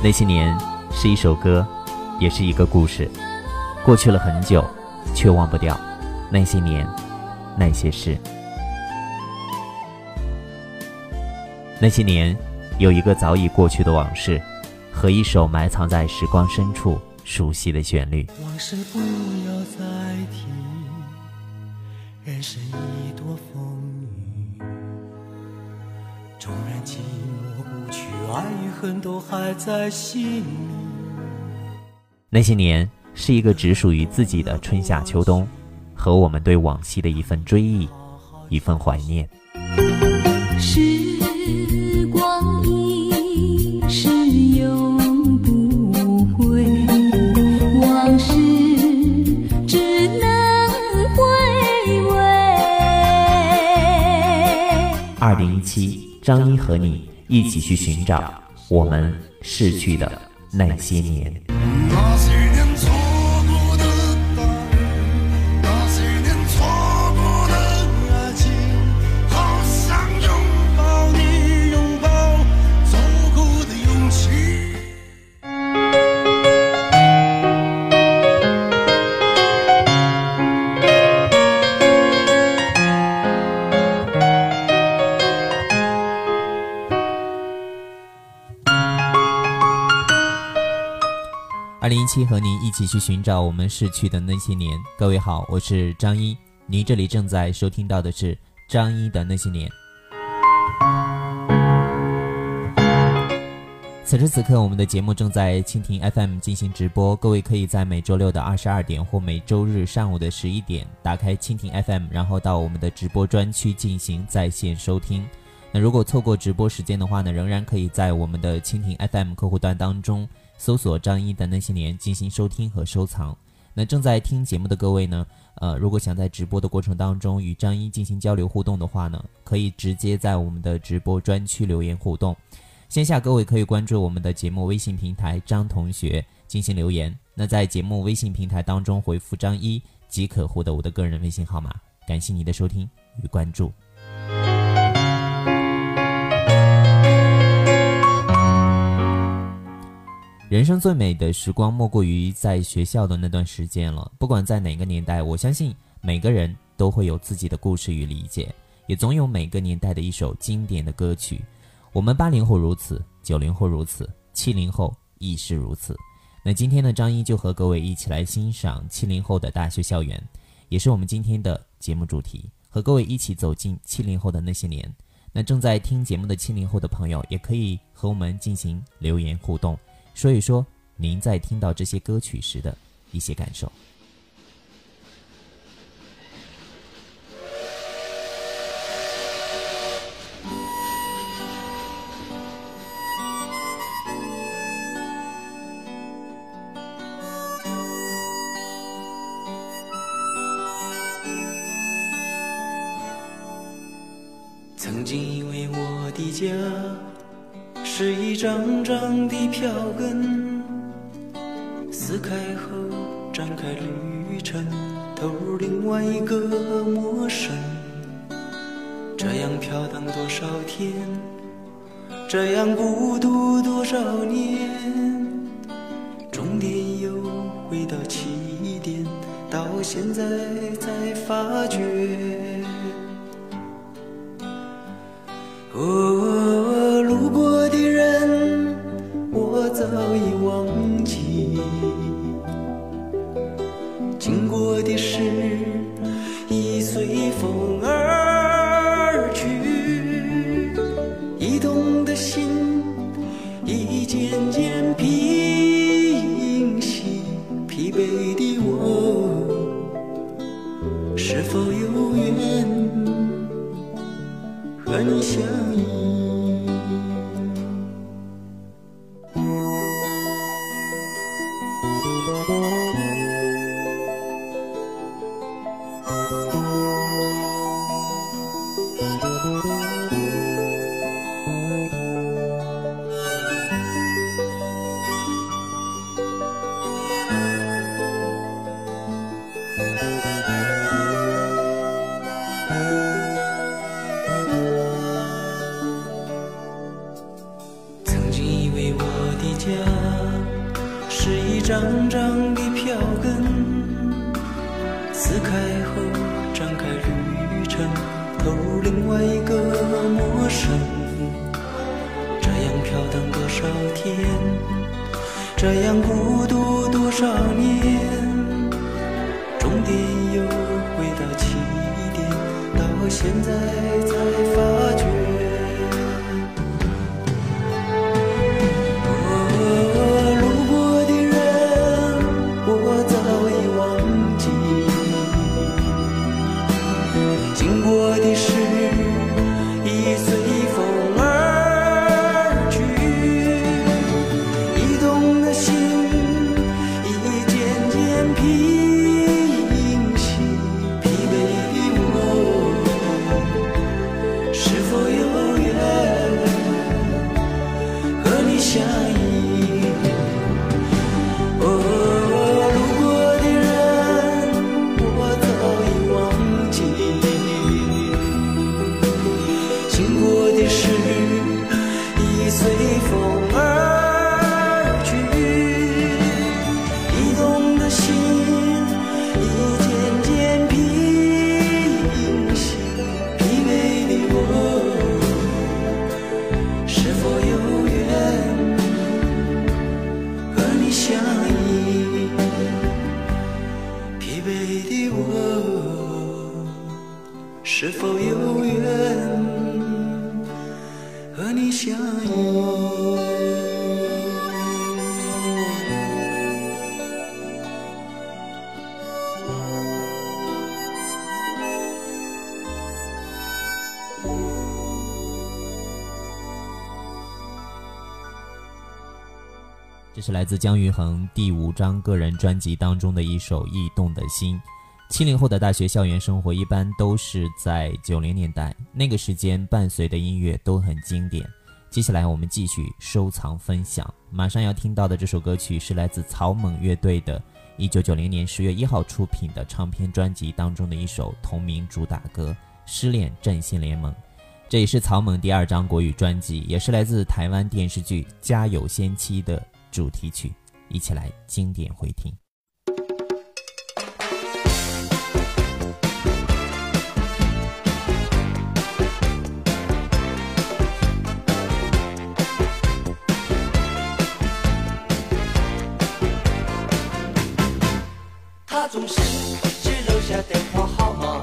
那些年是一首歌，也是一个故事。过去了很久，却忘不掉那些年，那些事。那些年，有一个早已过去的往事，和一首埋藏在时光深处熟悉的旋律。往事不要再提，人生已多风雨。纵然寂寞，爱与恨都还在心里。那些年，是一个只属于自己的春夏秋冬，和我们对往昔的一份追忆，一份怀念。时光一逝永不回，往事只能回味。二零一七，张一和你一起去寻找我们逝去的那些年。一期和您一起去寻找我们逝去的那些年。各位好，我是张一，您这里正在收听到的是张一的那些年。此时此刻，我们的节目正在蜻蜓 FM 进行直播，各位可以在每周六的二十二点或每周日上午的十一点打开蜻蜓 FM，然后到我们的直播专区进行在线收听。那如果错过直播时间的话呢，仍然可以在我们的蜻蜓 FM 客户端当中搜索张一的那些年进行收听和收藏。那正在听节目的各位呢，呃，如果想在直播的过程当中与张一进行交流互动的话呢，可以直接在我们的直播专区留言互动。线下各位可以关注我们的节目微信平台张同学进行留言。那在节目微信平台当中回复张一即可获得我的个人微信号码。感谢你的收听与关注。人生最美的时光，莫过于在学校的那段时间了。不管在哪个年代，我相信每个人都会有自己的故事与理解，也总有每个年代的一首经典的歌曲。我们八零后如此，九零后如此，七零后亦是如此。那今天呢，张一就和各位一起来欣赏七零后的大学校园，也是我们今天的节目主题，和各位一起走进七零后的那些年。那正在听节目的七零后的朋友，也可以和我们进行留言互动。说一说您在听到这些歌曲时的一些感受。曾经以为我的家是一张张的票根，撕开后展开旅程，投入另外一个陌生。这样飘荡多少天，这样孤独多少年，终点又回到起点，到现在才发觉。哦，早已忘天，这样孤独多少年，终点又回到起点，到现在才发现这是来自姜育恒第五张个人专辑当中的一首《驿动的心》。七零后的大学校园生活一般都是在九零年代，那个时间伴随的音乐都很经典。接下来我们继续收藏分享，马上要听到的这首歌曲是来自草蜢乐队的一九九零年十月一号出品的唱片专辑当中的一首同名主打歌《失恋阵线联盟》。这也是草蜢第二张国语专辑，也是来自台湾电视剧《家有仙妻》的主题曲，一起来经典回听。他总是只留下电话号码，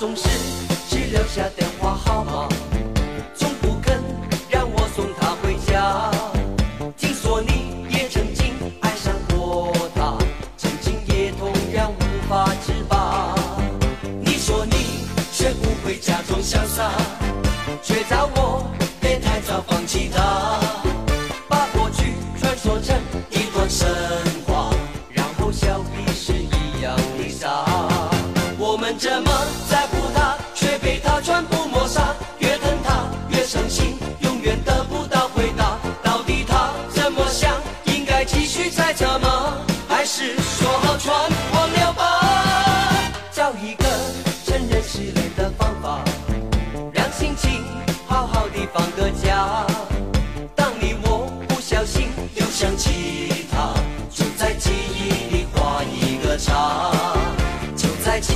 总是只留下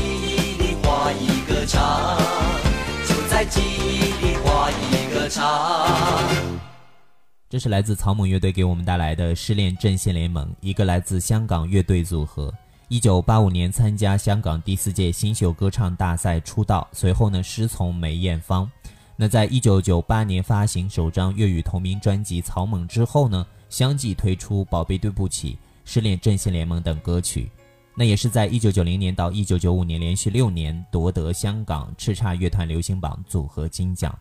记忆里画一个叉，就在记忆里画一个叉。这是来自草蜢乐队给我们带来的《失恋阵线联盟》，一个来自香港乐队组合。一九八五年参加香港第四届新秀歌唱大赛出道，随后呢师从梅艳芳。那在一九九八年发行首张粤语同名专辑《草蜢》之后呢，相继推出《宝贝对不起》《失恋阵线联盟》等歌曲。那也是在一九九零年到一九九五年连续六年夺得香港叱咤乐团流行榜组合金奖。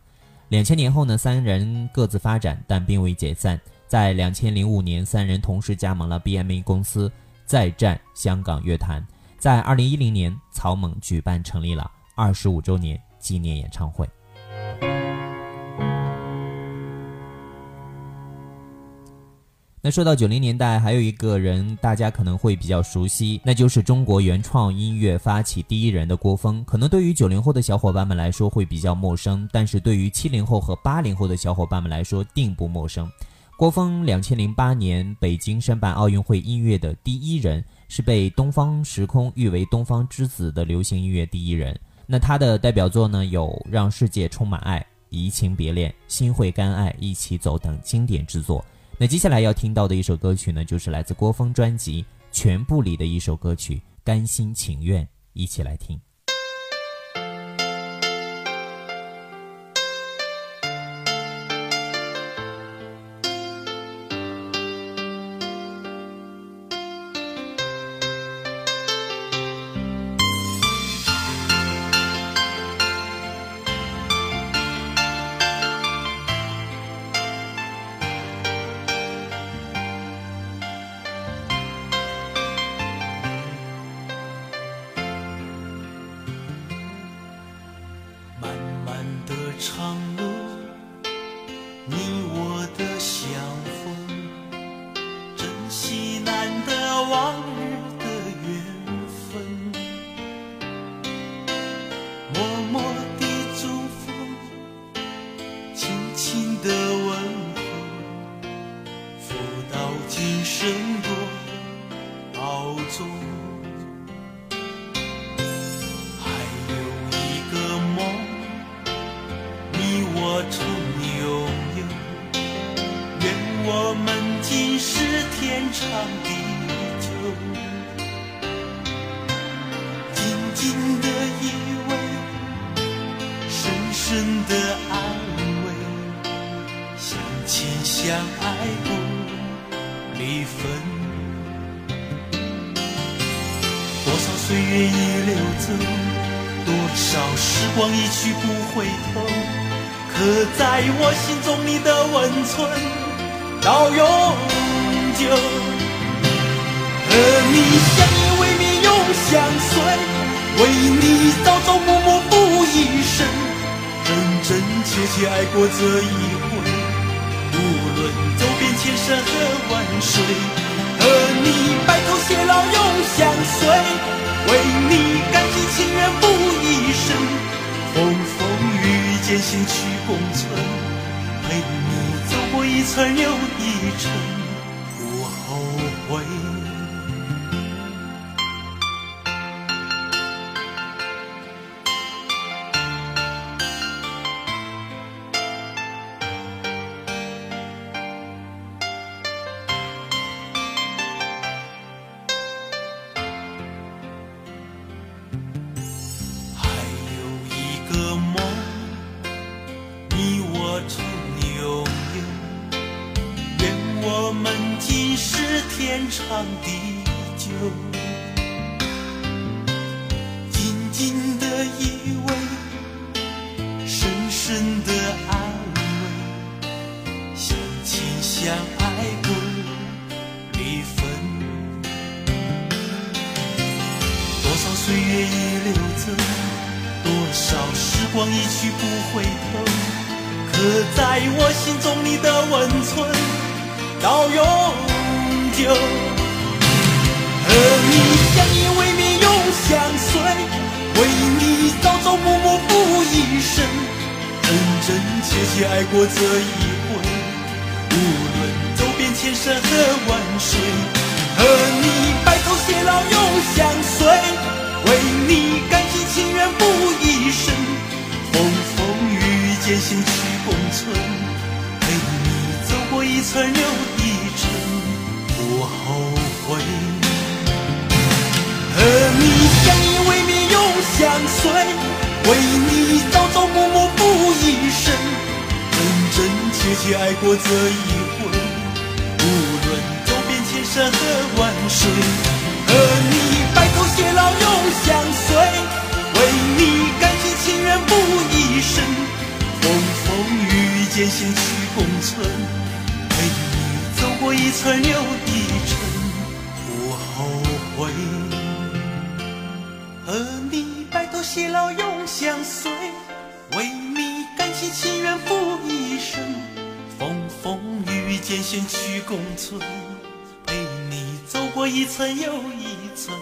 两千年后呢，三人各自发展，但并未解散。在两千零五年，三人同时加盟了 BMA 公司，再战香港乐坛。在二零一零年，草蜢举办成立了二十五周年纪念演唱会。那说到九零年代，还有一个人大家可能会比较熟悉，那就是中国原创音乐发起第一人的郭峰。可能对于九零后的小伙伴们来说会比较陌生，但是对于七零后和八零后的小伙伴们来说并不陌生。郭峰两千零八年北京申办奥运会音乐的第一人，是被东方时空誉为“东方之子”的流行音乐第一人。那他的代表作呢，有《让世界充满爱》《移情别恋》《心会甘爱》《一起走》等经典之作。那接下来要听到的一首歌曲呢，就是来自郭峰专辑《全部》里的一首歌曲《甘心情愿》，一起来听。相爱不离分。多少岁月已流走，多少时光一去不回头，可在我心中你的温存到永久。和你相依为命永相随，为你朝朝暮暮付一生，真真切切爱过这一，山河万水。和你白头偕老永相随，为你甘心情愿付一生，风风雨雨艰辛去共存，陪你走过一程又一程，不后悔。光一去不回头，刻在我心中你的温存到永久。和你相依为命永相随，为你朝朝暮暮付一生，真真切切爱过这一回，无论走遍千山和万水。艰辛去共存，陪你走过一层又一程，不后悔。和你相依为命永相随，为你朝朝暮暮付一生，真真切切爱过这一回。无论走遍千山和万水，艰辛去共存，陪你走过一层又一层，不后悔。和你白头偕老永相随，为你甘心情愿付一生，风风雨雨艰辛去共存，陪你走过一层又一层。